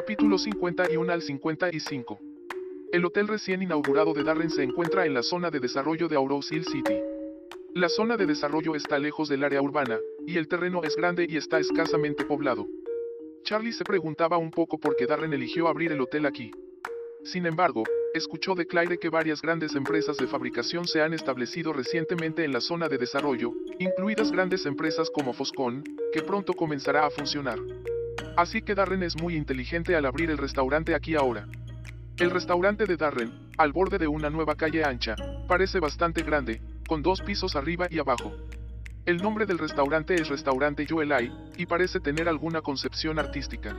Capítulo 51 al 55. El hotel recién inaugurado de Darren se encuentra en la zona de desarrollo de Auro's Hill City. La zona de desarrollo está lejos del área urbana, y el terreno es grande y está escasamente poblado. Charlie se preguntaba un poco por qué Darren eligió abrir el hotel aquí. Sin embargo, escuchó de Claire que varias grandes empresas de fabricación se han establecido recientemente en la zona de desarrollo, incluidas grandes empresas como Foscon, que pronto comenzará a funcionar. Así que Darren es muy inteligente al abrir el restaurante aquí ahora. El restaurante de Darren, al borde de una nueva calle ancha, parece bastante grande, con dos pisos arriba y abajo. El nombre del restaurante es Restaurante Joelai, y parece tener alguna concepción artística.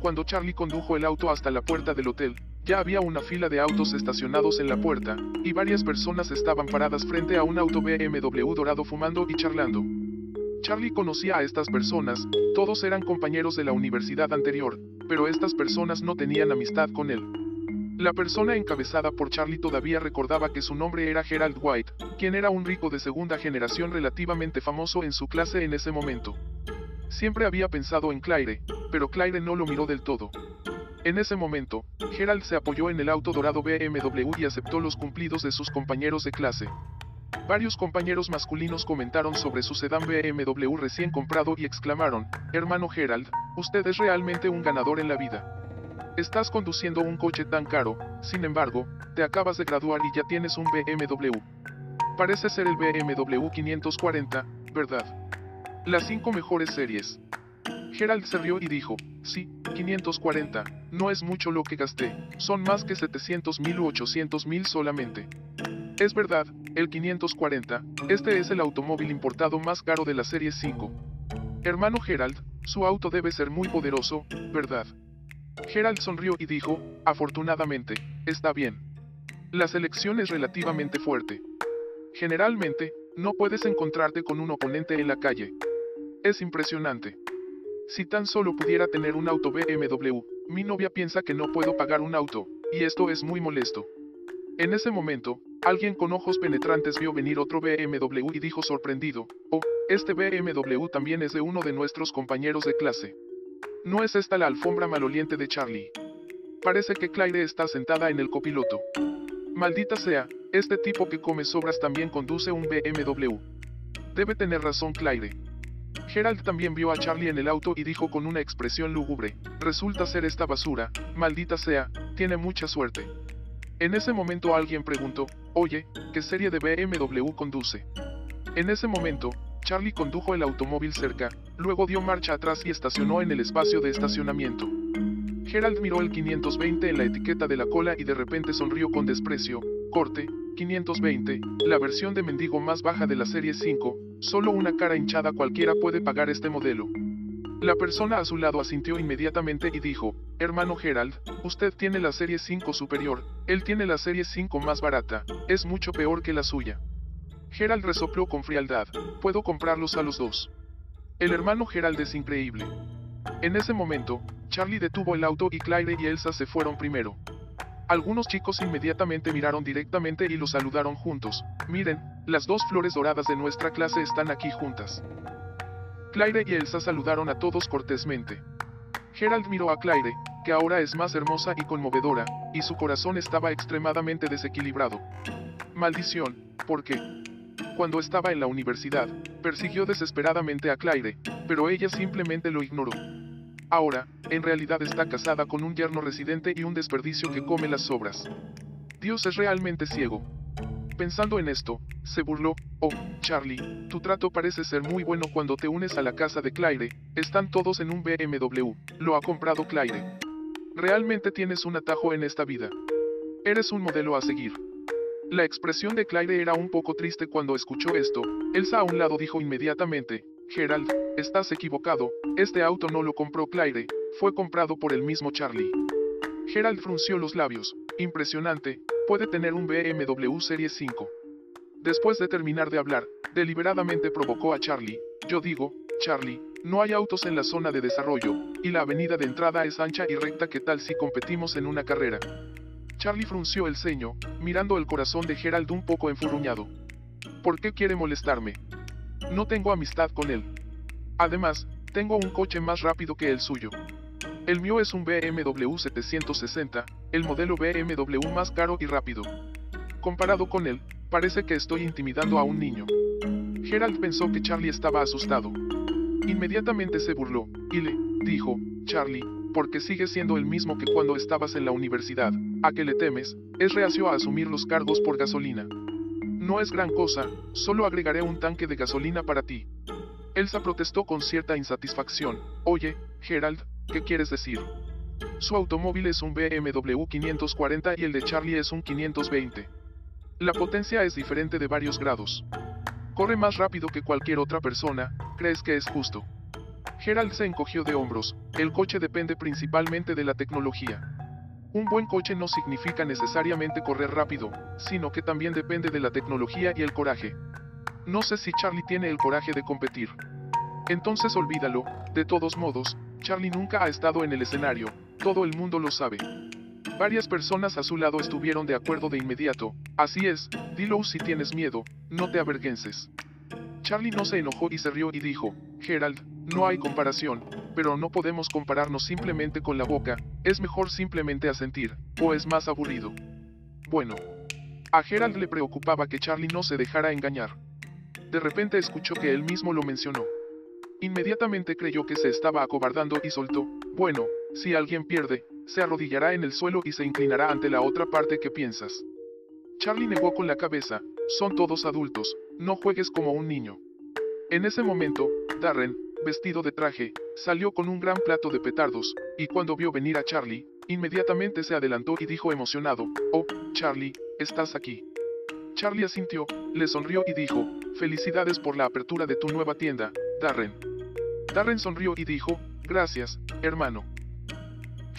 Cuando Charlie condujo el auto hasta la puerta del hotel, ya había una fila de autos estacionados en la puerta, y varias personas estaban paradas frente a un auto BMW dorado fumando y charlando. Charlie conocía a estas personas, todos eran compañeros de la universidad anterior, pero estas personas no tenían amistad con él. La persona encabezada por Charlie todavía recordaba que su nombre era Gerald White, quien era un rico de segunda generación relativamente famoso en su clase en ese momento. Siempre había pensado en Claire, pero Claire no lo miró del todo. En ese momento, Gerald se apoyó en el auto dorado BMW y aceptó los cumplidos de sus compañeros de clase. Varios compañeros masculinos comentaron sobre su sedán BMW recién comprado y exclamaron, hermano Gerald, usted es realmente un ganador en la vida. Estás conduciendo un coche tan caro, sin embargo, te acabas de graduar y ya tienes un BMW. Parece ser el BMW 540, ¿verdad? Las cinco mejores series. Gerald se rió y dijo, sí, 540, no es mucho lo que gasté, son más que 700 mil u 800 mil solamente. Es verdad, el 540, este es el automóvil importado más caro de la serie 5. Hermano Gerald, su auto debe ser muy poderoso, ¿verdad? Gerald sonrió y dijo, afortunadamente, está bien. La selección es relativamente fuerte. Generalmente, no puedes encontrarte con un oponente en la calle. Es impresionante. Si tan solo pudiera tener un auto BMW, mi novia piensa que no puedo pagar un auto, y esto es muy molesto. En ese momento, alguien con ojos penetrantes vio venir otro BMW y dijo sorprendido, oh, este BMW también es de uno de nuestros compañeros de clase. No es esta la alfombra maloliente de Charlie. Parece que Claire está sentada en el copiloto. Maldita sea, este tipo que come sobras también conduce un BMW. Debe tener razón Claire. Gerald también vio a Charlie en el auto y dijo con una expresión lúgubre, resulta ser esta basura, maldita sea, tiene mucha suerte. En ese momento alguien preguntó, oye, ¿qué serie de BMW conduce? En ese momento, Charlie condujo el automóvil cerca, luego dio marcha atrás y estacionó en el espacio de estacionamiento. Gerald miró el 520 en la etiqueta de la cola y de repente sonrió con desprecio. Corte, 520, la versión de mendigo más baja de la serie 5, solo una cara hinchada cualquiera puede pagar este modelo. La persona a su lado asintió inmediatamente y dijo, hermano Gerald, usted tiene la serie 5 superior, él tiene la serie 5 más barata, es mucho peor que la suya. Gerald resopló con frialdad, puedo comprarlos a los dos. El hermano Gerald es increíble. En ese momento, Charlie detuvo el auto y Claire y Elsa se fueron primero. Algunos chicos inmediatamente miraron directamente y lo saludaron juntos. Miren, las dos flores doradas de nuestra clase están aquí juntas. Claire y Elsa saludaron a todos cortésmente. Gerald miró a Claire, que ahora es más hermosa y conmovedora, y su corazón estaba extremadamente desequilibrado. Maldición, ¿por qué? Cuando estaba en la universidad, persiguió desesperadamente a Claire, pero ella simplemente lo ignoró. Ahora, en realidad está casada con un yerno residente y un desperdicio que come las sobras. Dios es realmente ciego. Pensando en esto, se burló, oh, Charlie, tu trato parece ser muy bueno cuando te unes a la casa de Claire, están todos en un BMW, lo ha comprado Claire. Realmente tienes un atajo en esta vida. Eres un modelo a seguir. La expresión de Claire era un poco triste cuando escuchó esto, Elsa a un lado dijo inmediatamente, Gerald, estás equivocado, este auto no lo compró Claire, fue comprado por el mismo Charlie. Gerald frunció los labios, impresionante, puede tener un BMW Serie 5. Después de terminar de hablar, deliberadamente provocó a Charlie, yo digo, Charlie, no hay autos en la zona de desarrollo, y la avenida de entrada es ancha y recta ¿qué tal si competimos en una carrera? Charlie frunció el ceño, mirando el corazón de Gerald un poco enfurruñado. ¿Por qué quiere molestarme? No tengo amistad con él. Además, tengo un coche más rápido que el suyo. El mío es un BMW 760, el modelo BMW más caro y rápido. Comparado con él, parece que estoy intimidando a un niño. Gerald pensó que Charlie estaba asustado. Inmediatamente se burló, y le dijo, Charlie, porque sigue siendo el mismo que cuando estabas en la universidad, ¿a qué le temes? Es reacio a asumir los cargos por gasolina. No es gran cosa, solo agregaré un tanque de gasolina para ti. Elsa protestó con cierta insatisfacción. Oye, Gerald, ¿qué quieres decir? Su automóvil es un BMW 540 y el de Charlie es un 520. La potencia es diferente de varios grados. Corre más rápido que cualquier otra persona, ¿crees que es justo? Gerald se encogió de hombros, el coche depende principalmente de la tecnología. Un buen coche no significa necesariamente correr rápido, sino que también depende de la tecnología y el coraje. No sé si Charlie tiene el coraje de competir. Entonces olvídalo, de todos modos, Charlie nunca ha estado en el escenario, todo el mundo lo sabe. Varias personas a su lado estuvieron de acuerdo de inmediato, así es, dilo si tienes miedo, no te avergüences. Charlie no se enojó y se rió y dijo, Gerald, no hay comparación, pero no podemos compararnos simplemente con la boca, es mejor simplemente asentir, o es más aburrido. Bueno. A Gerald le preocupaba que Charlie no se dejara engañar. De repente escuchó que él mismo lo mencionó. Inmediatamente creyó que se estaba acobardando y soltó, bueno, si alguien pierde, se arrodillará en el suelo y se inclinará ante la otra parte que piensas. Charlie negó con la cabeza, son todos adultos, no juegues como un niño. En ese momento, Darren, vestido de traje, salió con un gran plato de petardos, y cuando vio venir a Charlie, inmediatamente se adelantó y dijo emocionado, Oh, Charlie, estás aquí. Charlie asintió, le sonrió y dijo, Felicidades por la apertura de tu nueva tienda, Darren. Darren sonrió y dijo, Gracias, hermano.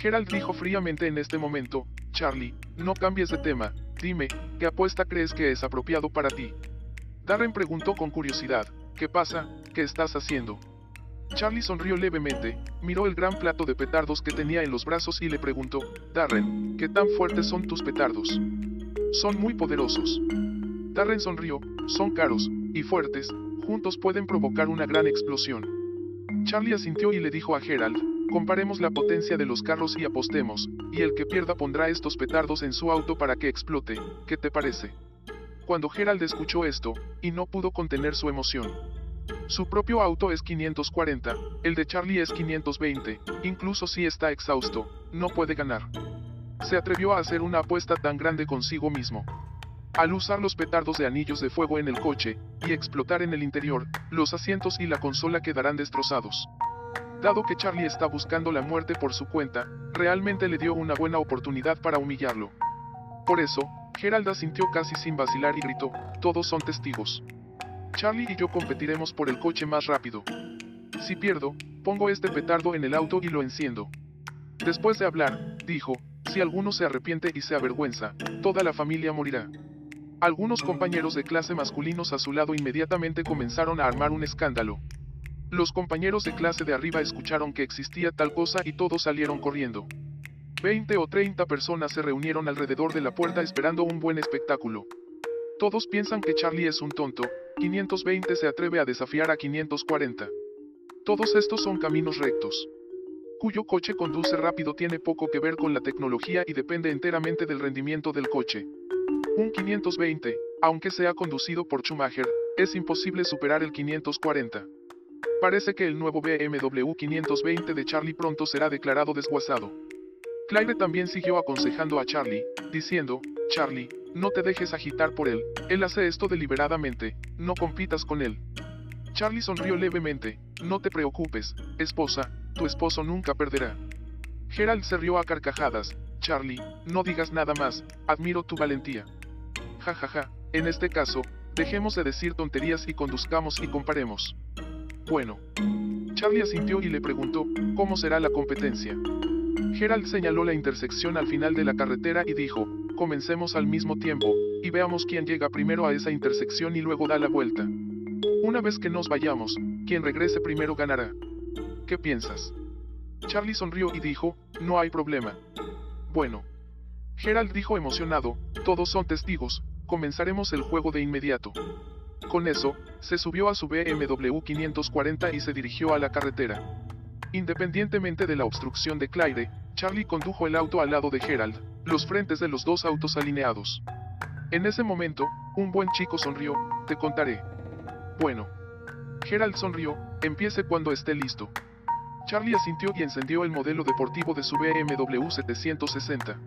Gerald dijo fríamente en este momento, Charlie, no cambies de tema, dime, ¿qué apuesta crees que es apropiado para ti? Darren preguntó con curiosidad, ¿qué pasa? ¿Qué estás haciendo? Charlie sonrió levemente, miró el gran plato de petardos que tenía en los brazos y le preguntó, Darren, ¿qué tan fuertes son tus petardos? Son muy poderosos. Darren sonrió, son caros, y fuertes, juntos pueden provocar una gran explosión. Charlie asintió y le dijo a Gerald, comparemos la potencia de los carros y apostemos, y el que pierda pondrá estos petardos en su auto para que explote, ¿qué te parece? Cuando Gerald escuchó esto, y no pudo contener su emoción, su propio auto es 540, el de Charlie es 520, incluso si está exhausto, no puede ganar. Se atrevió a hacer una apuesta tan grande consigo mismo. Al usar los petardos de anillos de fuego en el coche, y explotar en el interior, los asientos y la consola quedarán destrozados. Dado que Charlie está buscando la muerte por su cuenta, realmente le dio una buena oportunidad para humillarlo. Por eso, Gerald asintió casi sin vacilar y gritó, todos son testigos. Charlie y yo competiremos por el coche más rápido. Si pierdo, pongo este petardo en el auto y lo enciendo. Después de hablar, dijo, si alguno se arrepiente y se avergüenza, toda la familia morirá. Algunos compañeros de clase masculinos a su lado inmediatamente comenzaron a armar un escándalo. Los compañeros de clase de arriba escucharon que existía tal cosa y todos salieron corriendo. Veinte o treinta personas se reunieron alrededor de la puerta esperando un buen espectáculo. Todos piensan que Charlie es un tonto, 520 se atreve a desafiar a 540. Todos estos son caminos rectos. Cuyo coche conduce rápido tiene poco que ver con la tecnología y depende enteramente del rendimiento del coche. Un 520, aunque sea conducido por Schumacher, es imposible superar el 540. Parece que el nuevo BMW 520 de Charlie pronto será declarado desguazado. Claire también siguió aconsejando a Charlie, diciendo, Charlie, no te dejes agitar por él, él hace esto deliberadamente, no compitas con él. Charlie sonrió levemente, no te preocupes, esposa, tu esposo nunca perderá. Gerald se rió a carcajadas, Charlie, no digas nada más, admiro tu valentía. Ja ja ja, en este caso, dejemos de decir tonterías y conduzcamos y comparemos. Bueno. Charlie asintió y le preguntó, ¿cómo será la competencia? Gerald señaló la intersección al final de la carretera y dijo, comencemos al mismo tiempo, y veamos quién llega primero a esa intersección y luego da la vuelta. Una vez que nos vayamos, quien regrese primero ganará. ¿Qué piensas? Charlie sonrió y dijo, no hay problema. Bueno. Gerald dijo emocionado, todos son testigos, comenzaremos el juego de inmediato. Con eso, se subió a su BMW 540 y se dirigió a la carretera. Independientemente de la obstrucción de Claire, Charlie condujo el auto al lado de Gerald, los frentes de los dos autos alineados. En ese momento, un buen chico sonrió, te contaré. Bueno. Gerald sonrió, empiece cuando esté listo. Charlie asintió y encendió el modelo deportivo de su BMW 760.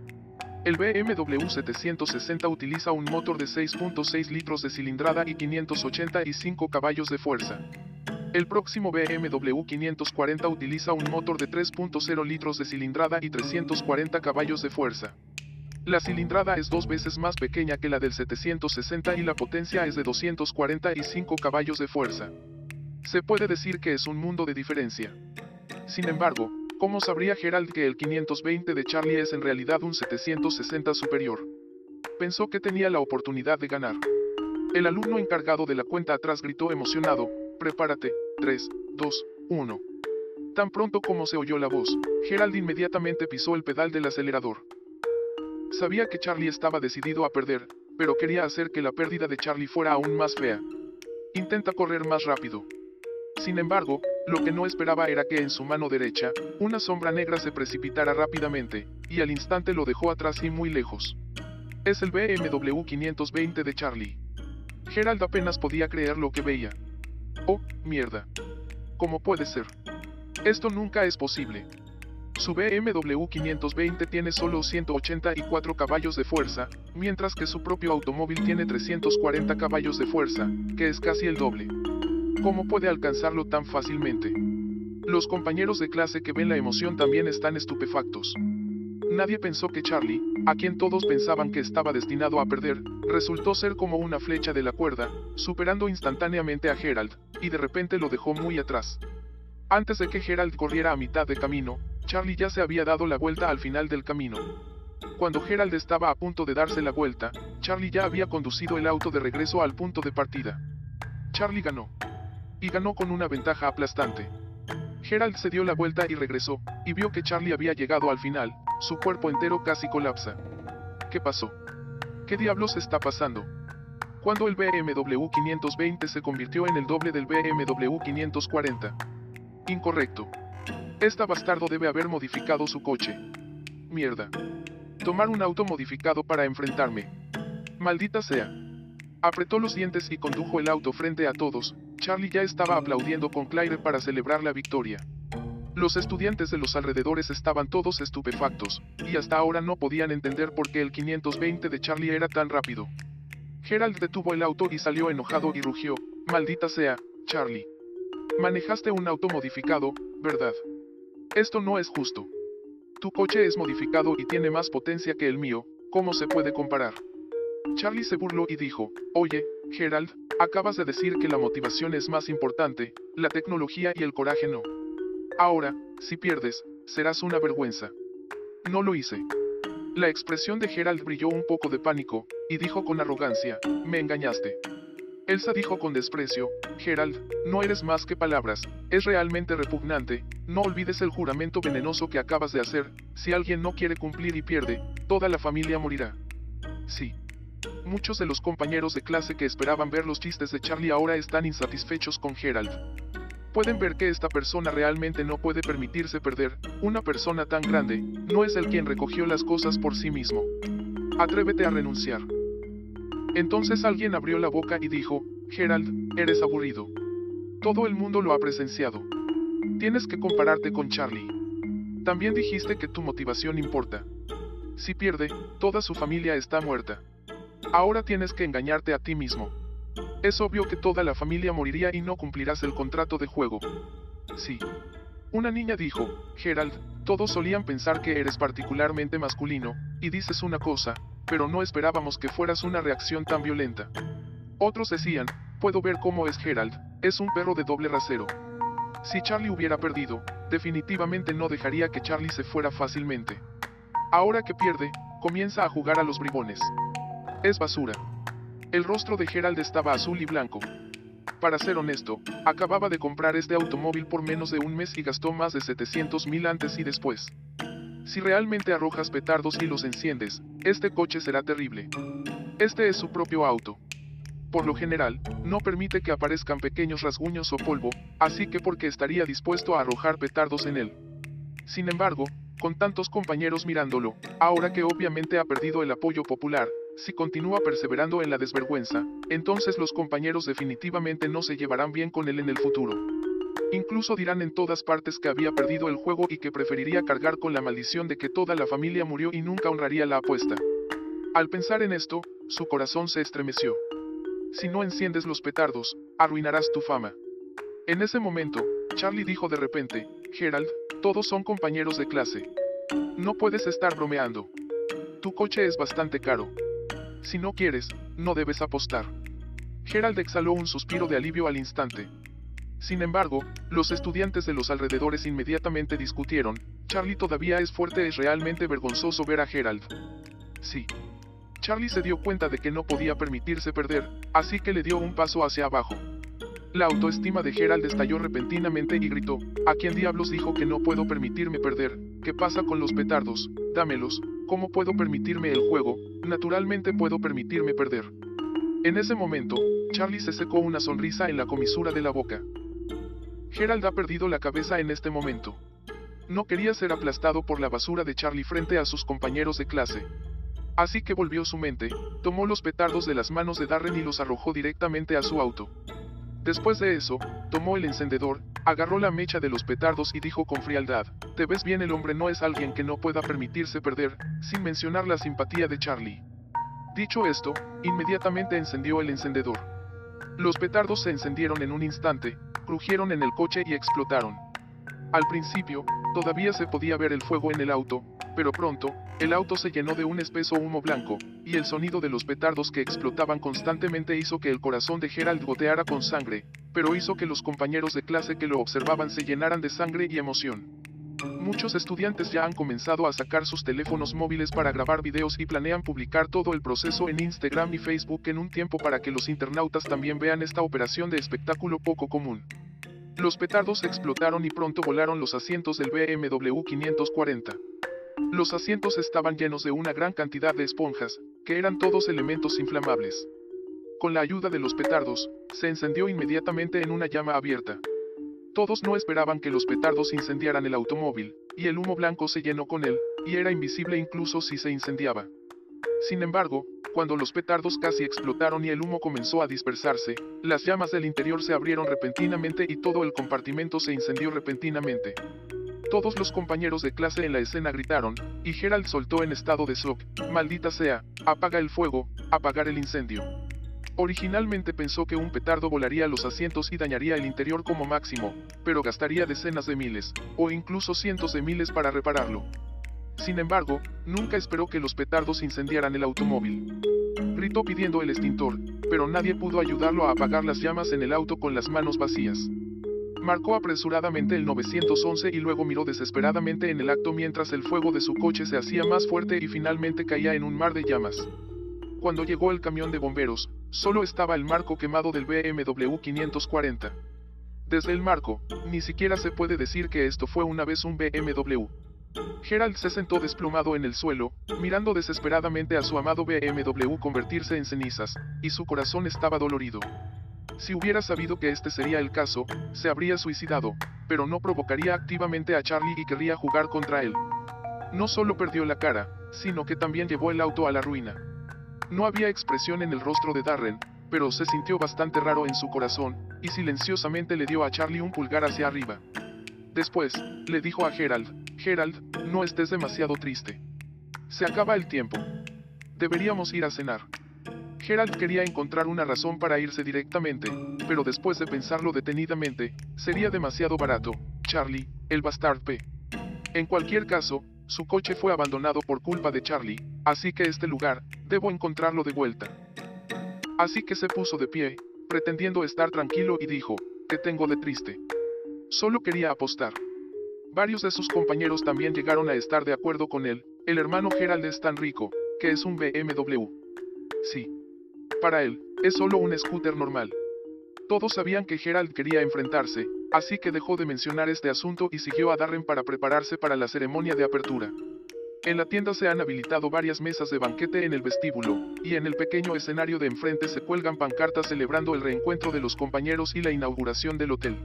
El BMW 760 utiliza un motor de 6.6 litros de cilindrada y 585 caballos de fuerza. El próximo BMW 540 utiliza un motor de 3.0 litros de cilindrada y 340 caballos de fuerza. La cilindrada es dos veces más pequeña que la del 760 y la potencia es de 245 caballos de fuerza. Se puede decir que es un mundo de diferencia. Sin embargo, ¿cómo sabría Gerald que el 520 de Charlie es en realidad un 760 superior? Pensó que tenía la oportunidad de ganar. El alumno encargado de la cuenta atrás gritó emocionado, prepárate, 3, 2, 1. Tan pronto como se oyó la voz, Gerald inmediatamente pisó el pedal del acelerador. Sabía que Charlie estaba decidido a perder, pero quería hacer que la pérdida de Charlie fuera aún más fea. Intenta correr más rápido. Sin embargo, lo que no esperaba era que en su mano derecha, una sombra negra se precipitara rápidamente, y al instante lo dejó atrás y muy lejos. Es el BMW 520 de Charlie. Gerald apenas podía creer lo que veía. Oh, mierda. ¿Cómo puede ser? Esto nunca es posible. Su BMW 520 tiene solo 184 caballos de fuerza, mientras que su propio automóvil tiene 340 caballos de fuerza, que es casi el doble. ¿Cómo puede alcanzarlo tan fácilmente? Los compañeros de clase que ven la emoción también están estupefactos. Nadie pensó que Charlie, a quien todos pensaban que estaba destinado a perder, resultó ser como una flecha de la cuerda, superando instantáneamente a Gerald, y de repente lo dejó muy atrás. Antes de que Gerald corriera a mitad de camino, Charlie ya se había dado la vuelta al final del camino. Cuando Gerald estaba a punto de darse la vuelta, Charlie ya había conducido el auto de regreso al punto de partida. Charlie ganó. Y ganó con una ventaja aplastante. Gerald se dio la vuelta y regresó, y vio que Charlie había llegado al final, su cuerpo entero casi colapsa. ¿Qué pasó? ¿Qué diablos está pasando? Cuando el BMW 520 se convirtió en el doble del BMW 540. Incorrecto. Esta bastardo debe haber modificado su coche. Mierda. Tomar un auto modificado para enfrentarme. Maldita sea. Apretó los dientes y condujo el auto frente a todos. Charlie ya estaba aplaudiendo con Claire para celebrar la victoria. Los estudiantes de los alrededores estaban todos estupefactos, y hasta ahora no podían entender por qué el 520 de Charlie era tan rápido. Gerald detuvo el auto y salió enojado y rugió, maldita sea, Charlie. Manejaste un auto modificado, ¿verdad? Esto no es justo. Tu coche es modificado y tiene más potencia que el mío, ¿cómo se puede comparar? Charlie se burló y dijo, oye, Gerald, acabas de decir que la motivación es más importante, la tecnología y el coraje no. Ahora, si pierdes, serás una vergüenza. No lo hice. La expresión de Gerald brilló un poco de pánico, y dijo con arrogancia, me engañaste. Elsa dijo con desprecio, Gerald, no eres más que palabras, es realmente repugnante, no olvides el juramento venenoso que acabas de hacer, si alguien no quiere cumplir y pierde, toda la familia morirá. Sí. Muchos de los compañeros de clase que esperaban ver los chistes de Charlie ahora están insatisfechos con Gerald. Pueden ver que esta persona realmente no puede permitirse perder, una persona tan grande, no es el quien recogió las cosas por sí mismo. Atrévete a renunciar. Entonces alguien abrió la boca y dijo, Gerald, eres aburrido. Todo el mundo lo ha presenciado. Tienes que compararte con Charlie. También dijiste que tu motivación importa. Si pierde, toda su familia está muerta. Ahora tienes que engañarte a ti mismo. Es obvio que toda la familia moriría y no cumplirás el contrato de juego. Sí. Una niña dijo, Gerald, todos solían pensar que eres particularmente masculino, y dices una cosa, pero no esperábamos que fueras una reacción tan violenta. Otros decían, puedo ver cómo es Gerald, es un perro de doble rasero. Si Charlie hubiera perdido, definitivamente no dejaría que Charlie se fuera fácilmente. Ahora que pierde, comienza a jugar a los bribones. Es basura. El rostro de Gerald estaba azul y blanco. Para ser honesto, acababa de comprar este automóvil por menos de un mes y gastó más de 700 mil antes y después. Si realmente arrojas petardos y los enciendes, este coche será terrible. Este es su propio auto. por lo general, no permite que aparezcan pequeños rasguños o polvo, así que porque estaría dispuesto a arrojar petardos en él. Sin embargo, con tantos compañeros mirándolo, ahora que obviamente ha perdido el apoyo popular, si continúa perseverando en la desvergüenza, entonces los compañeros definitivamente no se llevarán bien con él en el futuro. Incluso dirán en todas partes que había perdido el juego y que preferiría cargar con la maldición de que toda la familia murió y nunca honraría la apuesta. Al pensar en esto, su corazón se estremeció. Si no enciendes los petardos, arruinarás tu fama. En ese momento, Charlie dijo de repente, Gerald, todos son compañeros de clase. No puedes estar bromeando. Tu coche es bastante caro. Si no quieres, no debes apostar. Gerald exhaló un suspiro de alivio al instante. Sin embargo, los estudiantes de los alrededores inmediatamente discutieron, Charlie todavía es fuerte, es realmente vergonzoso ver a Gerald. Sí. Charlie se dio cuenta de que no podía permitirse perder, así que le dio un paso hacia abajo. La autoestima de Gerald estalló repentinamente y gritó, ¿a quién diablos dijo que no puedo permitirme perder? ¿Qué pasa con los petardos? Dámelos, ¿cómo puedo permitirme el juego? Naturalmente puedo permitirme perder. En ese momento, Charlie se secó una sonrisa en la comisura de la boca. Gerald ha perdido la cabeza en este momento. No quería ser aplastado por la basura de Charlie frente a sus compañeros de clase. Así que volvió su mente, tomó los petardos de las manos de Darren y los arrojó directamente a su auto. Después de eso, tomó el encendedor, agarró la mecha de los petardos y dijo con frialdad, Te ves bien el hombre no es alguien que no pueda permitirse perder, sin mencionar la simpatía de Charlie. Dicho esto, inmediatamente encendió el encendedor. Los petardos se encendieron en un instante, crujieron en el coche y explotaron. Al principio, todavía se podía ver el fuego en el auto, pero pronto, el auto se llenó de un espeso humo blanco, y el sonido de los petardos que explotaban constantemente hizo que el corazón de Gerald goteara con sangre, pero hizo que los compañeros de clase que lo observaban se llenaran de sangre y emoción. Muchos estudiantes ya han comenzado a sacar sus teléfonos móviles para grabar videos y planean publicar todo el proceso en Instagram y Facebook en un tiempo para que los internautas también vean esta operación de espectáculo poco común. Los petardos explotaron y pronto volaron los asientos del BMW 540. Los asientos estaban llenos de una gran cantidad de esponjas, que eran todos elementos inflamables. Con la ayuda de los petardos, se encendió inmediatamente en una llama abierta. Todos no esperaban que los petardos incendiaran el automóvil, y el humo blanco se llenó con él, y era invisible incluso si se incendiaba. Sin embargo, cuando los petardos casi explotaron y el humo comenzó a dispersarse, las llamas del interior se abrieron repentinamente y todo el compartimento se incendió repentinamente. Todos los compañeros de clase en la escena gritaron, y Gerald soltó en estado de shock, maldita sea, apaga el fuego, apagar el incendio. Originalmente pensó que un petardo volaría los asientos y dañaría el interior como máximo, pero gastaría decenas de miles, o incluso cientos de miles para repararlo. Sin embargo, nunca esperó que los petardos incendiaran el automóvil. Gritó pidiendo el extintor, pero nadie pudo ayudarlo a apagar las llamas en el auto con las manos vacías. Marcó apresuradamente el 911 y luego miró desesperadamente en el acto mientras el fuego de su coche se hacía más fuerte y finalmente caía en un mar de llamas. Cuando llegó el camión de bomberos, Solo estaba el marco quemado del BMW 540. Desde el marco, ni siquiera se puede decir que esto fue una vez un BMW. Gerald se sentó desplomado en el suelo, mirando desesperadamente a su amado BMW convertirse en cenizas, y su corazón estaba dolorido. Si hubiera sabido que este sería el caso, se habría suicidado, pero no provocaría activamente a Charlie y querría jugar contra él. No solo perdió la cara, sino que también llevó el auto a la ruina. No había expresión en el rostro de Darren, pero se sintió bastante raro en su corazón, y silenciosamente le dio a Charlie un pulgar hacia arriba. Después, le dijo a Gerald, Gerald, no estés demasiado triste. Se acaba el tiempo. Deberíamos ir a cenar. Gerald quería encontrar una razón para irse directamente, pero después de pensarlo detenidamente, sería demasiado barato, Charlie, el bastard P. En cualquier caso, su coche fue abandonado por culpa de Charlie, así que este lugar, debo encontrarlo de vuelta. Así que se puso de pie, pretendiendo estar tranquilo y dijo, ¿qué tengo de triste? Solo quería apostar. Varios de sus compañeros también llegaron a estar de acuerdo con él, el hermano Gerald es tan rico, que es un BMW. Sí. Para él, es solo un scooter normal. Todos sabían que Gerald quería enfrentarse, así que dejó de mencionar este asunto y siguió a Darren para prepararse para la ceremonia de apertura. En la tienda se han habilitado varias mesas de banquete en el vestíbulo, y en el pequeño escenario de enfrente se cuelgan pancartas celebrando el reencuentro de los compañeros y la inauguración del hotel.